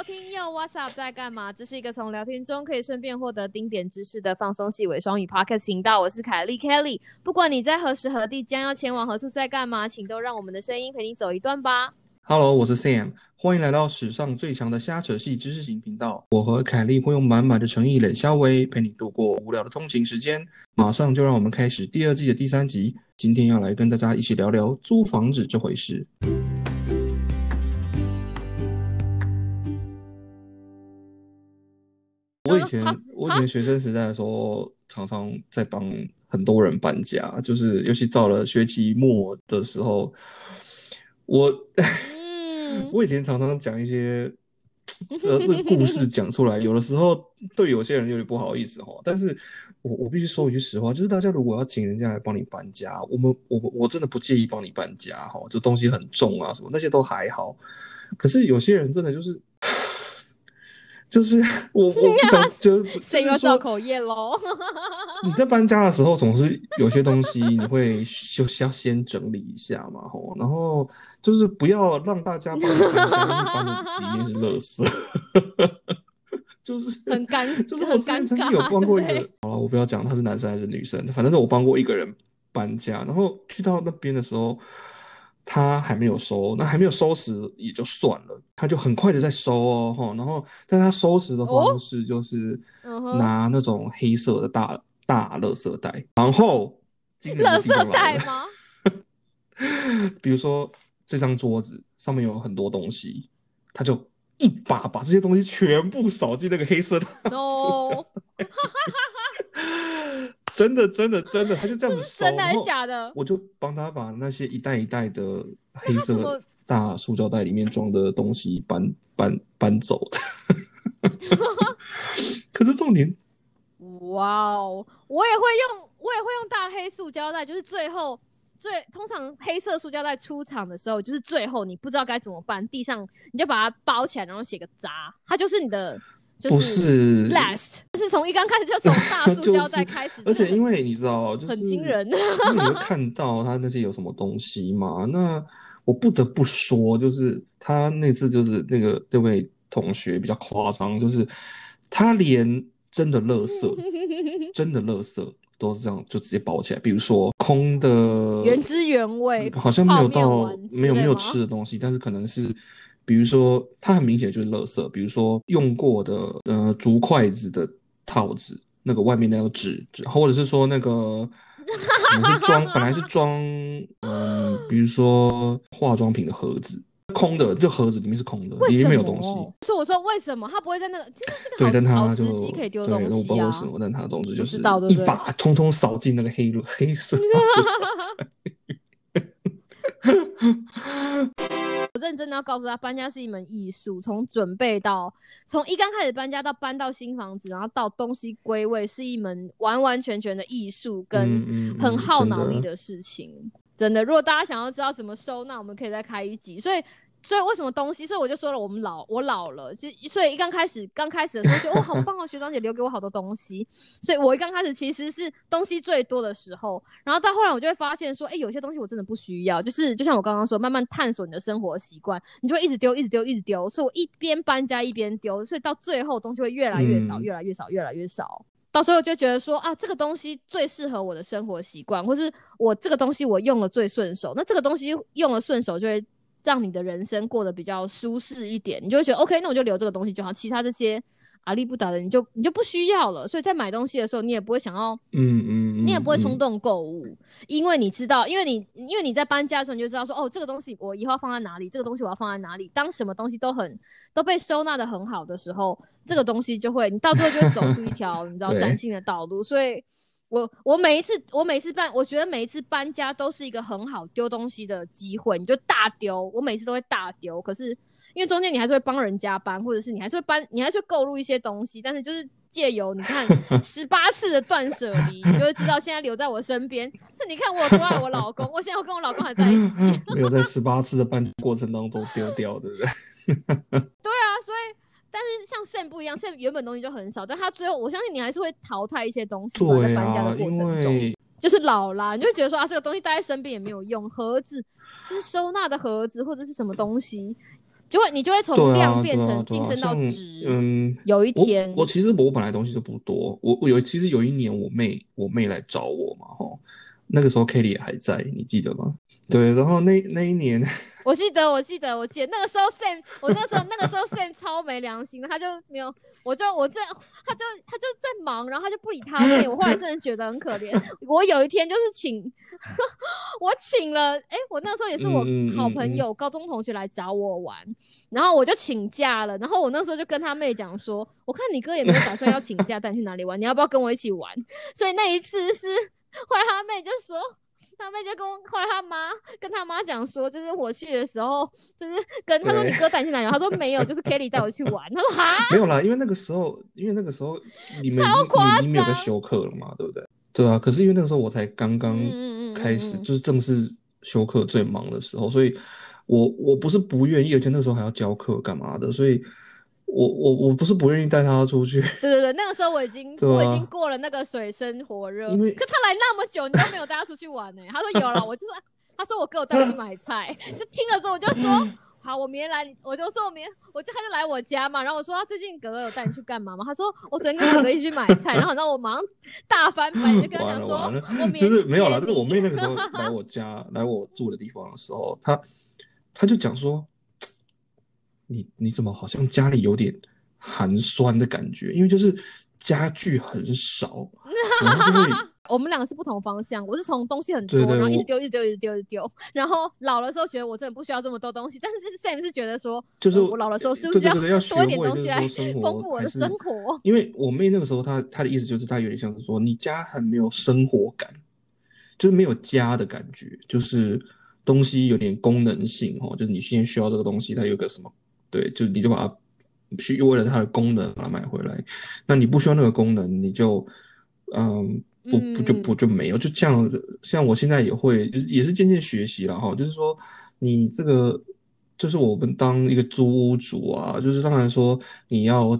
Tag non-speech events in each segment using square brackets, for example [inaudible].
收听又 What's Up 在干嘛？这是一个从聊天中可以顺便获得丁点知识的放松系伪双语 Podcast 频道。我是凯莉 Kelly。不管你在何时何地，将要前往何处，在干嘛，请都让我们的声音陪你走一段吧。Hello，我是 Sam，欢迎来到史上最强的瞎扯系知识型频道。我和凯莉会用满满的诚意冷笑微陪你度过无聊的通勤时间。马上就让我们开始第二季的第三集。今天要来跟大家一起聊聊租房子这回事。我以前我以前学生时代的时候，常常在帮很多人搬家，就是尤其到了学期末的时候，我。嗯，[laughs] 我以前常常讲一些这这个故事讲出来，有的时候对有些人有点不好意思哈。但是我我必须说一句实话，就是大家如果要请人家来帮你搬家，我们我我真的不介意帮你搬家哈，就东西很重啊什么那些都还好。可是有些人真的就是。就是 [laughs] 我，我不想就是说，又造口业喽？[laughs] 你在搬家的时候，总是有些东西你会就是要先整理一下嘛，吼，然后就是不要让大家把你搬家，就是搬的里面是垃圾，[laughs] 就是很尴，就是我曾经有尬。帮过一个人，好了，我不要讲他是男生还是女生，反正是我帮过一个人搬家，然后去到那边的时候，他还没有收，那还没有收拾也就算了，他就很快的在收哦，哈，然后但他收拾的方式就是拿那种黑色的大大垃圾袋，然后垃圾，袋吗？[laughs] 比如说这张桌子上面有很多东西，他就一把把这些东西全部扫进那个黑色的哦，[laughs] 真的真的真的，他就这样子 [laughs] 收，真的还是假的？我就帮他把那些一袋一袋的黑色大塑胶袋里面装的东西搬搬搬走。[laughs] 可是重点，[laughs] 哇哦，我也会用，我也会用大黑塑胶袋，就是最后最通常黑色塑胶袋出厂的时候，就是最后你不知道该怎么办，地上你就把它包起来，然后写个渣，它就是你的，就不是 last，是从一刚开始就从大 [laughs] 塑胶袋开始，而且因为为你知道，就是很惊人因为你会看到他那些有什么东西嘛。那我不得不说，就是他那次就是那个那位同学比较夸张，就是他连真的垃圾，[laughs] 真的垃圾都是这样就直接包起来，比如说空的原汁原味，好像没有到没有没有吃的东西，但是可能是，比如说它很明显就是垃圾，比如说用过的呃竹筷子的套子，那个外面那个纸纸，或者是说那个可能是装本来是装 [laughs] 嗯，比如说化妆品的盒子，空的，就盒子里面是空的，里？面没有东西。所以我说为什么他不会在那个，其实是对，个但好好时他就机可以丢对，东那我不知西啊道为什么，但他总之就是一把通通扫进那个黑 [laughs] 黑色 [laughs] 认真的要告诉他，搬家是一门艺术，从准备到从一刚开始搬家到搬到新房子，然后到东西归位，是一门完完全全的艺术跟很耗脑力的事情。真的，如果大家想要知道怎么收纳，我们可以再开一集。所以，所以为什么东西？所以我就说了，我们老，我老了，其实所以一刚开始刚开始的时候就，[laughs] 哦，好棒哦，学长姐留给我好多东西。所以我一刚开始其实是东西最多的时候，然后到后来我就会发现说，哎、有些东西我真的不需要，就是就像我刚刚说，慢慢探索你的生活习惯，你就会一直丢，一直丢，一直丢。所以我一边搬家一边丢，所以到最后东西会越来越少，嗯越来越少，越来越少。到最后就觉得说啊，这个东西最适合我的生活习惯，或是我这个东西我用了最顺手，那这个东西用了顺手就会让你的人生过得比较舒适一点，你就会觉得 OK，那我就留这个东西就好，其他这些阿力不达的你就你就不需要了。所以在买东西的时候，你也不会想要嗯嗯，你也不会冲嗯动购物，因为你知道，因为你因为你在搬家的时候，你就知道说，哦，这个东西我以后要放在哪里，这个东西我要放在哪里。当什么东西都很都被收纳的很好的时候，这个东西就会，你到最后就会走出一条 [laughs] 你知道崭新的道路。所以我我每一次我每次搬，我觉得每一次搬家都是一个很好丢东西的机会，你就大丢，我每次都会大丢，可是。因为中间你还是会帮人家搬，或者是你还是会搬，你还是会购入一些东西，但是就是借由你看 [laughs] 十八次的断舍离，你就会知道现在留在我身边。是你看我有多爱我老公，我现在我跟我老公还在一起。[laughs] [laughs] 没有在十八次的搬过程当中丢掉，对不对？对啊，所以但是像 Sam 不一样，Sam 原本东西就很少，但他最后我相信你还是会淘汰一些东西对搬家的啊，因过程中。为就是老啦，你就觉得说啊，这个东西带在身边也没有用，盒子就是收纳的盒子或者是什么东西，就会你就会从量变成晋升到像值。嗯，有一我天，我其实我本来东西就不多，我我有其实有一年我妹我妹来找我嘛，吼，那个时候 Kelly 也还在，你记得吗？对，然后那那一年，[laughs] 我记得，我记得，我记得那个时候 Sam，我那时候那个时候 Sam 超没良心的，他就没有，我就我这他就他就在忙，然后他就不理他妹，我后来真的觉得很可怜。[laughs] 我有一天就是请，[laughs] 我请了，哎、我那时候也是我好朋友、高中同学来找我玩，然后我就请假了，然后我那时候就跟他妹讲说，我看你哥也没有打算要请假带你去哪里玩，你要不要跟我一起玩？所以那一次是后来他妹就说。他妹就跟我，后来他妈跟他妈讲说，就是我去的时候，就是跟他说你哥带你去哪里，他说没有，就是 Kelly 带我去玩。[laughs] 他说哈，没有啦，因为那个时候，因为那个时候你们你你没有在张修课了嘛，对不对？对啊，可是因为那个时候我才刚刚开始，嗯嗯就是正式休课最忙的时候，所以我我不是不愿意，而且那个时候还要教课干嘛的，所以我我我不是不愿意带他出去，对对对，那个时候我已经、对我已经啊过了那个水深火热，因为可他来那么久，你都没有带他出去玩呢、他说有了，我就说，他说我哥有带我去买菜，[laughs] 就听了之后我就说。好，我明天来，我就说我明天，我就他就来我家嘛，然后我说他最近哥哥有带你去干嘛吗？他说我昨天跟哥哥一起去买菜，然后然后我马上大翻白眼，就跟他讲说，我就是没有啦，接就是我你妹那个时候来我家来我住的地方的时候，她她就讲说，你你怎么好像家里有点寒酸的感觉，因为就是家具很少，[laughs] 然后就会 [laughs] 我们两个是不同方向，我是从东西很多，对对然后一直丢，一直丢，一直丢，一直丢。然后老的时候觉得我真的不需要这么多东西，但是就是 Sam 是觉得说，就是呃我老的时候是不是要学 [laughs] 多一点东西来丰富我的生活？因为我妹那个时候她她的意思就是她有点像是说你家很没有生活感，就是没有家的感觉，就是东西有点功能性哦，就是你现在需要这个东西，它有个什么，对，就你就把它去为了它的功能把它买回来，那你不需要那个功能，你就嗯。不不就嗯不就没有，就这样像我现在也会，也是渐渐学习了哈。就是说，你这个就是我们当一个租屋主啊，就是当然说你要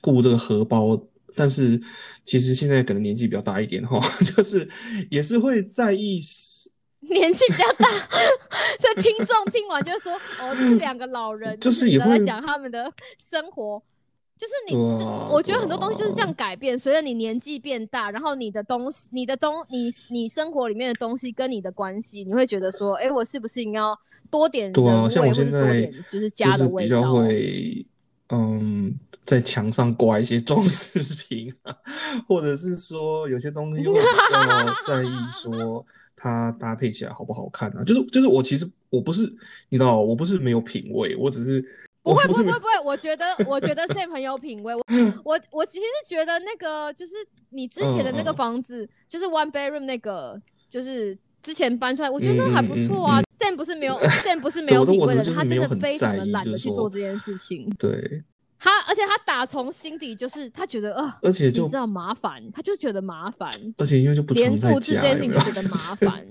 顾这个荷包，但是其实现在可能年纪比较大一点哈，[laughs] 就是也是会在意 [laughs] 年纪比较大，[laughs] 所以听众听完就说，哦，这两个老人，[laughs] 就是在讲他们的生活。就是你，我觉得很多东西就是这样改变，随着你年纪变大，然后你的东西、你的东、你你生活里面的东西跟你的关系，你会觉得说，哎，我是不是应该要多点对啊，人像现在点就是家的是比较味道？会，嗯，在墙上挂一些装饰品啊，或者是说有些东西会比较 [laughs] 在意说它搭配起来好不好看啊。就是就是我其实我不是你知道，我不是没有品味，我只是不会不会不会不会，我觉得我觉得 Sam 很有品味。我我我其实是觉得那个就是你之前的那个房子，就是 one bedroom 那个，就是之前搬出来，我觉得那还不嗯嗯错啊嗯。Sam 不是没有 [laughs] Sam 不是没有品味的人，他真的非常的懒得去做这件事情。对，他而且他打从心底就是他觉得啊，而且就你知道麻烦，他就觉得麻烦，而且因为就不连布置这件事情就觉得麻烦。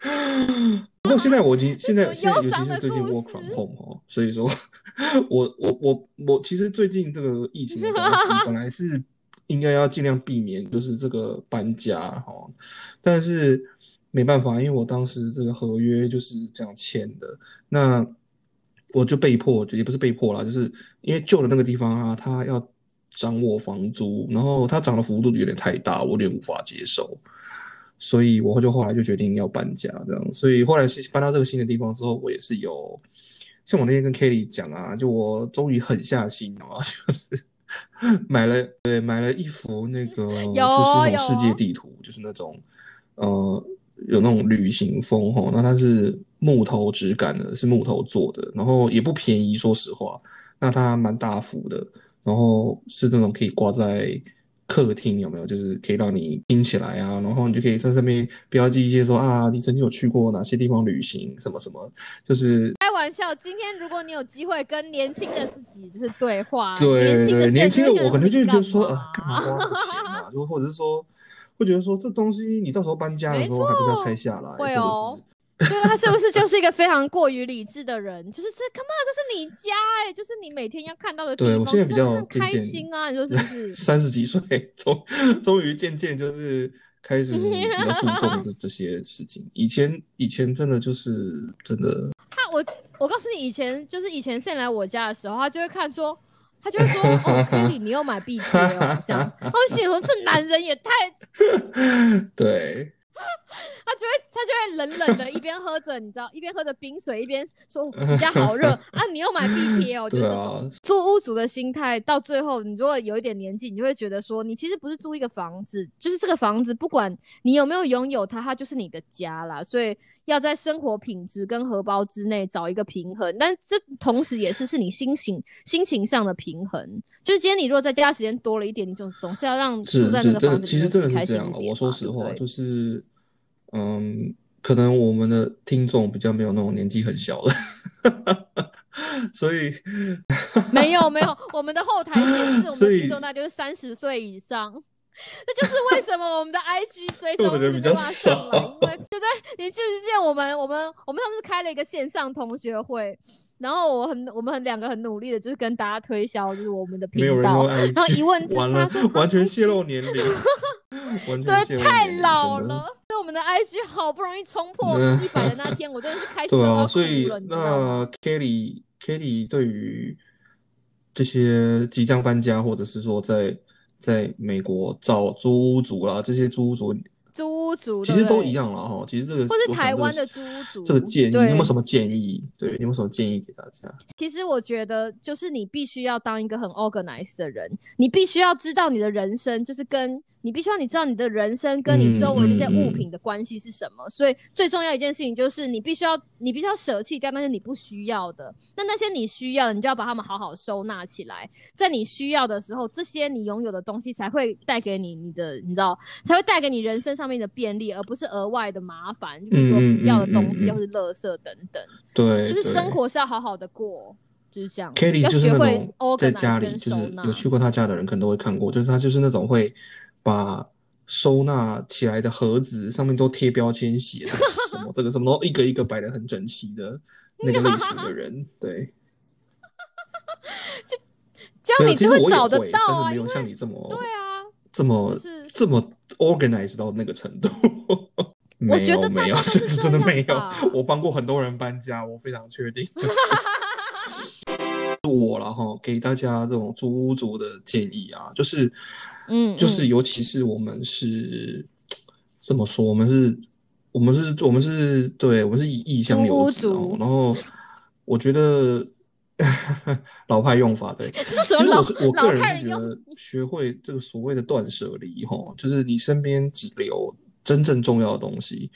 [laughs] 不过现在我已经 [laughs] 现在尤其是最近故 work from home 哦，所以说我我我我其实最近这个疫情的关系，本来是应该要尽量避免就是这个搬家哈，但是没办法，因为我当时这个合约就是这样签的，那我就被迫，也不是被迫啦，就是因为旧的那个地方啊，它要涨我房租，然后它涨的幅度有点太大，我有点无法接受。所以我就后来就决定要搬家，这样。所以后来搬到这个新的地方之后，我也是有，像我那天跟 Kelly 讲啊，就我终于狠下心啊，就是买了对买了一幅那个 [laughs] 就是那种世界地图，就是那种呃有那种旅行风哈，那它是木头质感的，是木头做的，然后也不便宜，说实话，那它蛮大幅的，然后是那种可以挂在。客厅有没有？就是可以让你拼起来啊，然后你就可以在上面标记一些说啊，你曾经有去过哪些地方旅行，什么什么，就是开玩笑，今天如果你有机会跟年轻的自己就是对话，对年轻的对，年轻的我可能就会觉得说，干呃，干嘛花那个钱啊？[laughs] 就或者是说，会觉得说这东西你到时候搬家的时候还不是要拆下来，会哦。对啊，他是不是就是一个非常过于理智的人？就是这，come on，这是你家哎、就是你每天要看到的地方。对我现在比较开心啊，你说是不是？[laughs] 三十几岁，终终于渐渐就是开始比较注重这 [laughs] 这些事情。以前以前真的就是真的，他我我告诉你，以前就是以前 Sam 来我家的时候，他就会看说，他就会说，哦，[laughs] Kelly 你又买 B 车哦，这样，他会心里说这男人也太，[laughs] 对，[laughs] 他就会他就会冷冷的一边喝着，你知道，一边喝着冰水，一边说你家好热啊，你又买地贴哦，[laughs] 就是啊这种，租屋主的心态，到最后你如果有一点年纪，你就会觉得说，你其实不是租一个房子，就是这个房子，不管你有没有拥有它，它就是你的家啦，所以。要在生活品质跟荷包之内找一个平衡，但这同时也是是你心情心情上的平衡。就是今天你如果在家时间多了一点，你总总是要让住是是真的，在那个房子其实真的是这样啊。心一点我说实话，就是嗯，可能我们的听众比较没有那种年纪很小的，[laughs] 所以没有没有，我们的后台显示我们的听众大概就是三十岁以上。这就是为什么我们的 IG 追踪我的人比较少因为对不对？你记不记得我们我们我们上次开了一个线上同学会，然后我很我们很两个很努力的，就是跟大家推销就是我们的频道然后一问完了完全泄露啊年龄，对，太老了。所以我们的 IG 好不容易冲破嗯一百的 [laughs] 那天，我真的是开 [laughs] 心到所以？那 Kelly Kelly 对于这些即将搬家，或者是说在在美国找租屋族啦，这些租屋族租屋族其实都一样了哈。其实这个或是台湾的租屋族这个建议，你有没有什么建议？对，你有没有什么建议给大家？其实我觉得，就是你必须要当一个很 organized 的人，你必须要知道你的人生，就是跟你必须要你知道你的人生跟你周围这些物品的关系是什么。所以最重要一件事情就是你必须要你必须要舍弃掉那些你不需要的，那那些你需要的，你就要把它们好好收纳起来。在你需要的时候，这些你拥有的东西才会带给你你的，你知道，才会带给你人生上面的便利，而不是额外的麻烦，就比如说要的嗯东西嗯或是垃圾等等。对，就是生活是要好好的过，就是这样。Kelly 要就是那学会种在家里，就是有去过他家的人可能都会看过，就是他就是那种会把收纳起来的盒子上面都贴标签，写 [laughs] 这个什么，这个什么，然后一个一个摆的很整齐的那个类型的人。[laughs] 对，这样你就找得会，到啊，但是没有像你这么对啊，这么这么 organized 到那个程度。我没有没有，真的没有。我帮过很多人搬家，我非常确定。就是我了哈，给大家这种租屋族的建议啊，就是，嗯就是嗯尤其是我们是这么说，我们是，我们是，我们是对，我们是以异乡租屋游子然后我觉得老派用法对，[laughs] 是什么老其实我我个人是觉得学会这个所谓的断舍离哈，就是你身边只留真正重要的东西。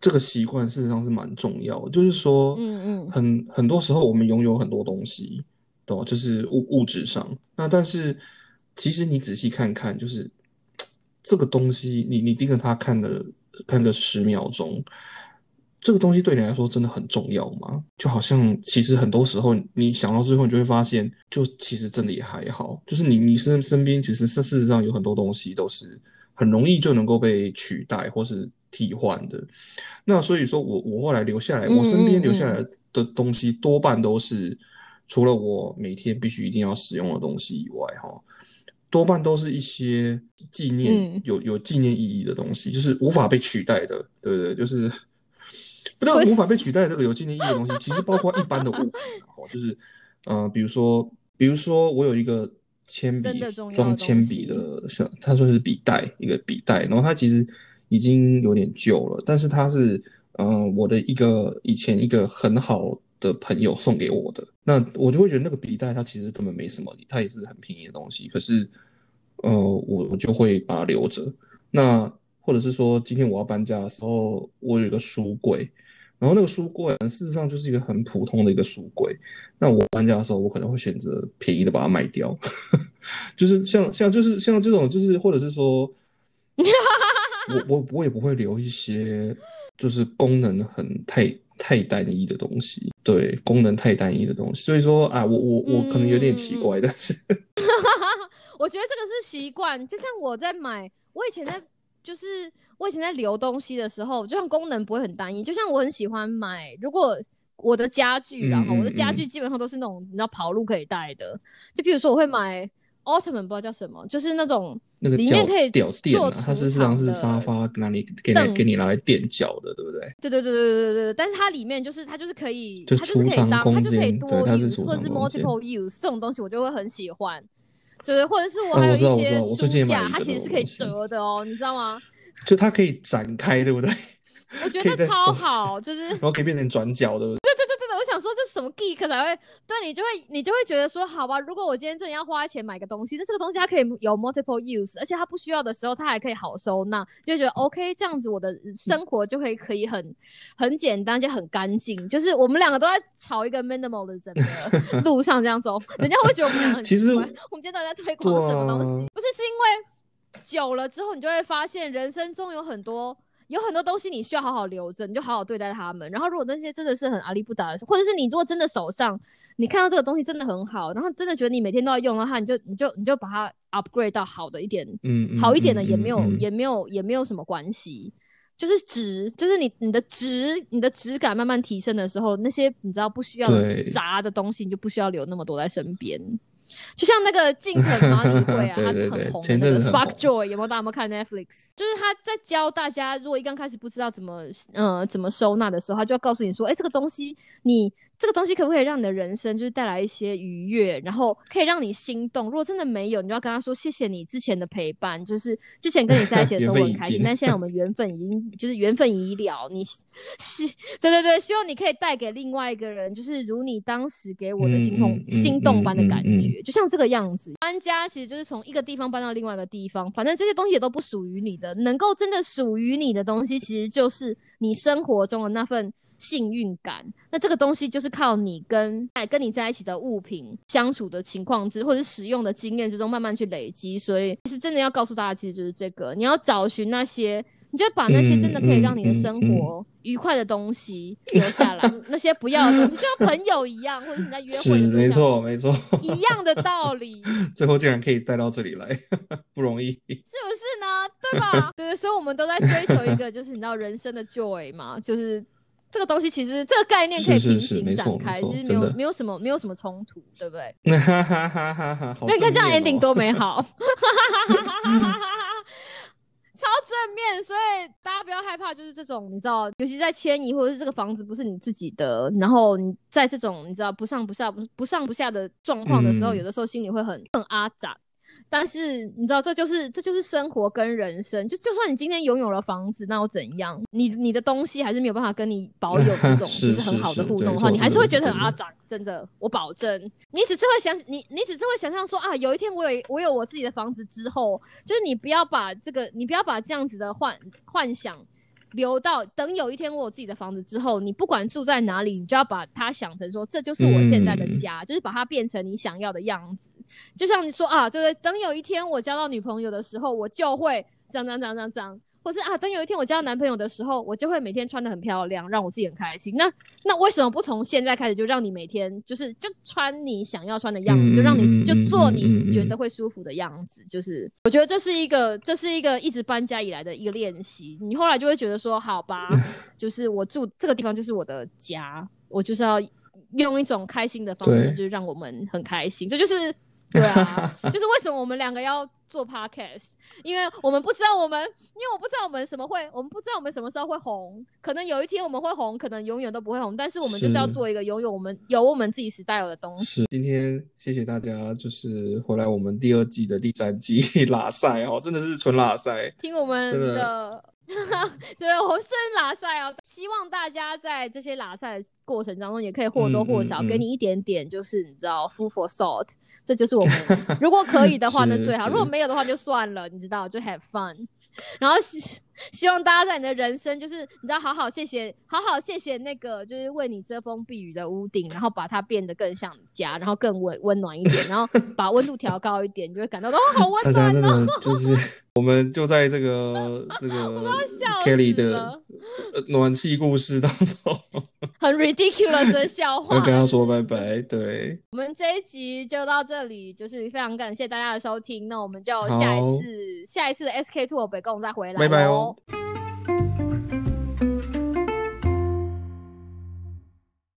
这个习惯事实上是蛮重要的，就是说，嗯嗯很很多时候我们拥有很多东西，对吧？就是物物质上，那但是其实你仔细看看，就是这个东西，你你盯着它看了看个十秒钟，这个东西对你来说真的很重要吗？就好像其实很多时候你想到最后，你就会发现，就其实真的也还好，就是你你身身边其实事事实上有很多东西都是很容易就能够被取代或是替换的。那所以说我我后来留下来，我身边留下来的东西多半都是除了我每天必须一定要使用的东西以外，哈，多半都是一些纪念嗯有有纪念意义的东西，就是无法被取代的，对不对？就是不但会无法被取代这个有纪念意义的东西，其实包括一般的物品，哈，就是呃，比如说比如说我有一个铅笔装铅笔的，像它算是笔袋，一个笔袋，然后它其实已经有点旧了，但是它是嗯、我的一个以前一个很好的朋友送给我的，那我就会觉得那个笔袋它其实根本没什么，它也是很便宜的东西，可是呃我我就会把它留着。那或者是说今天我要搬家的时候，我有一个书柜。然后那个书柜事实上就是一个很普通的一个书柜，那我搬家的时候，我可能会选择便宜的把它卖掉，[laughs] 就是像像就是像这种就是或者是说，[laughs] 我我我也不会留一些就是功能很太太单一的东西，对，功能太单一的东西，所以说啊，我我我可能有点奇怪，但是 [laughs] 我觉得这个是习惯，就像我在买，我以前在就是我以前在留东西的时候，就像功能不会很单一，就像我很喜欢买，如果我的家具，然后嗯我的家嗯。具基本上都是那种你知道跑路可以带的，就比如说我会买奥特曼，不知道叫什么，就是那种那个脚里面可以吊垫啊，它储事实上是沙发，拿你给你给你拿来垫脚的，对不对？对对对对对对对，但是它里面就是它就是可以，就它就是可以储藏当，它空就可以间多对它是储或者是藏空间 multiple use 这种东西，我就会很喜欢。对对，或者是我哦还有一些书架，它其实是可以折的哦，你知道吗？就它可以展开，对不对？我觉得超好，就是然后可以变成转角，对不对？我想说这什么 geek 才会对你就会你就会觉得说，好吧，如果我今天真的要花钱买个东西，那这个东西它可以有 multiple use，而且它不需要的时候它还可以好收纳，就觉得 OK，这样子我的生活就可以可以很很简单，而且很干净。就是我们两个都在朝一个 minimal 的整 [laughs] 个路上这样走，人家会觉得我们两个很其实我们今天到底在推广什么东西？不是是因为久了之后，你就会发现人生中有很多。有很多东西你需要好好留着，你就好好对待它们。然后，如果那些真的是很阿里不达的，或者是你如果真的手上你看到这个东西真的很好，然后真的觉得你每天都要用的话，你就你就你就把它 upgrade 到好的一点，嗯，嗯好一点的嗯也没有、嗯嗯也没有也没有什么关系。就是值，就是你你的值你的质感慢慢提升的时候，那些你知道不需要对杂的东西，你就不需要留那么多在身边。就像那个近藤麻里惠啊，[laughs] 对他很红的那个 Spark Joy，有没有大家有没有看 Netflix？就是他在教大家，如果一刚开始不知道怎么呃怎么收纳的时候，他就要告诉你说，哎、这个东西你这个东西可不可以让你的人生就是带来一些愉悦，然后可以让你心动？如果真的没有，你就要跟他说谢谢你之前的陪伴，就是之前跟你在一起的时候 [laughs] 我很开心，但现在我们缘分已经就是缘分已了，你希 [laughs] 对对对，希望你可以带给另外一个人，就是如你当时给我的心动、嗯嗯心动般的感觉，就像这个样子。搬家其实就是从一个地方搬到另外一个地方，反正这些东西也都不属于你的，能够真的属于你的东西，其实就是你生活中的那份。幸运感，那这个东西就是靠你跟哎跟你在一起的物品相处的情况之，或者使用的经验之中慢慢去累积。所以，其实真的要告诉大家，其实就是这个，你要找寻那些，你就把那些真的可以让你的生活愉快的东西留下来，[laughs] 那些不要的东西，就像朋友一样，或者是你在约会没错没错，一样的道理，最后竟然可以带到这里来，[laughs] 不容易。是不是呢？对吧？对，所以我们都在追求一个，就是你知道人生的 joy 嘛，就是这个东西，其实这个概念可以平行展开，没错其实没有没有什么没有什么冲突，对不对？哈哈哈哈哈！你看这样 ending 哦多美好，[laughs] 超正面。所以大家不要害怕，就是这种你知道，尤其在迁移或者是这个房子不是你自己的，然后你在这种你知道不上不下不不上不下的状况的时候，嗯有的时候心里会很很阿杂。但是你知道，这就是这就是生活跟人生。就就算你今天拥有了房子，那又怎样？你你的东西还是没有办法跟你保有这种 [laughs] 就是很好的互动的话，你还是会觉得很阿脏。真的，我保证，你只是会想你你只是会想象说啊，有一天我有我有我自己的房子之后，就是你不要把这个，你不要把这样子的幻幻想。留到等有一天我有自己的房子之后，你不管住在哪里，你就要把它想成说这就是我现在的嗯家，就是把它变成你想要的样子。就像你说啊，对不对？等有一天我交到女朋友的时候，我就会这样这样这样这样这样，或是啊，等有一天我交到男朋友的时候，我就会每天穿的很漂亮，让我自己很开心。那那为什么不从现在开始就让你每天就是就穿你想要穿的样子，嗯就让你就嗯做你觉得会舒服的样子？就是我觉得这是一个这是一个一直搬家以来的一个练习。你后来就会觉得说，好吧，[laughs] 就是我住这个地方就是我的家，我就是要用一种开心的方式，就是让我们很开心。这就是对啊，[laughs] 就是为什么我们两个要做 podcast，因为我们不知道我们，因为我不知道我们什么会，我们不知道我们什么时候会红，可能有一天我们会红，可能永远都不会红，但是我们就是要做一个拥有我们有我们自己 style 的东西。是，今天谢谢大家，就是回来我们第二季的第三季 [laughs] 拉赛哦，真的是纯拉赛。听我们真的。[laughs] 的，对我真拉赛哦，希望大家在这些拉赛的过程当中，也可以或多或少嗯嗯嗯。给你一点点，就是你知道 food for thought，这就是我们 [laughs] 如果可以的话，那最好；如果没有的话，就算了，你知道，就 have fun。然后希希望大家在你的人生，就是你知道，好好谢谢，好好谢谢那个就是为你遮风避雨的屋顶，然后把它变得更像家，然后更温温暖一点，然后把温度调高一点，你就会感到哦，好温暖哦。的就是，[laughs] 我们就在这个这个 [laughs] 笑 Kelly 的暖气故事当中，[laughs] 很 ridiculous 的笑要话。跟他说拜拜。对，我们这一集就到这里，就是非常感谢大家的收听，那我们就下一次下一次的 SK Two 北共再回来拜拜咯哦。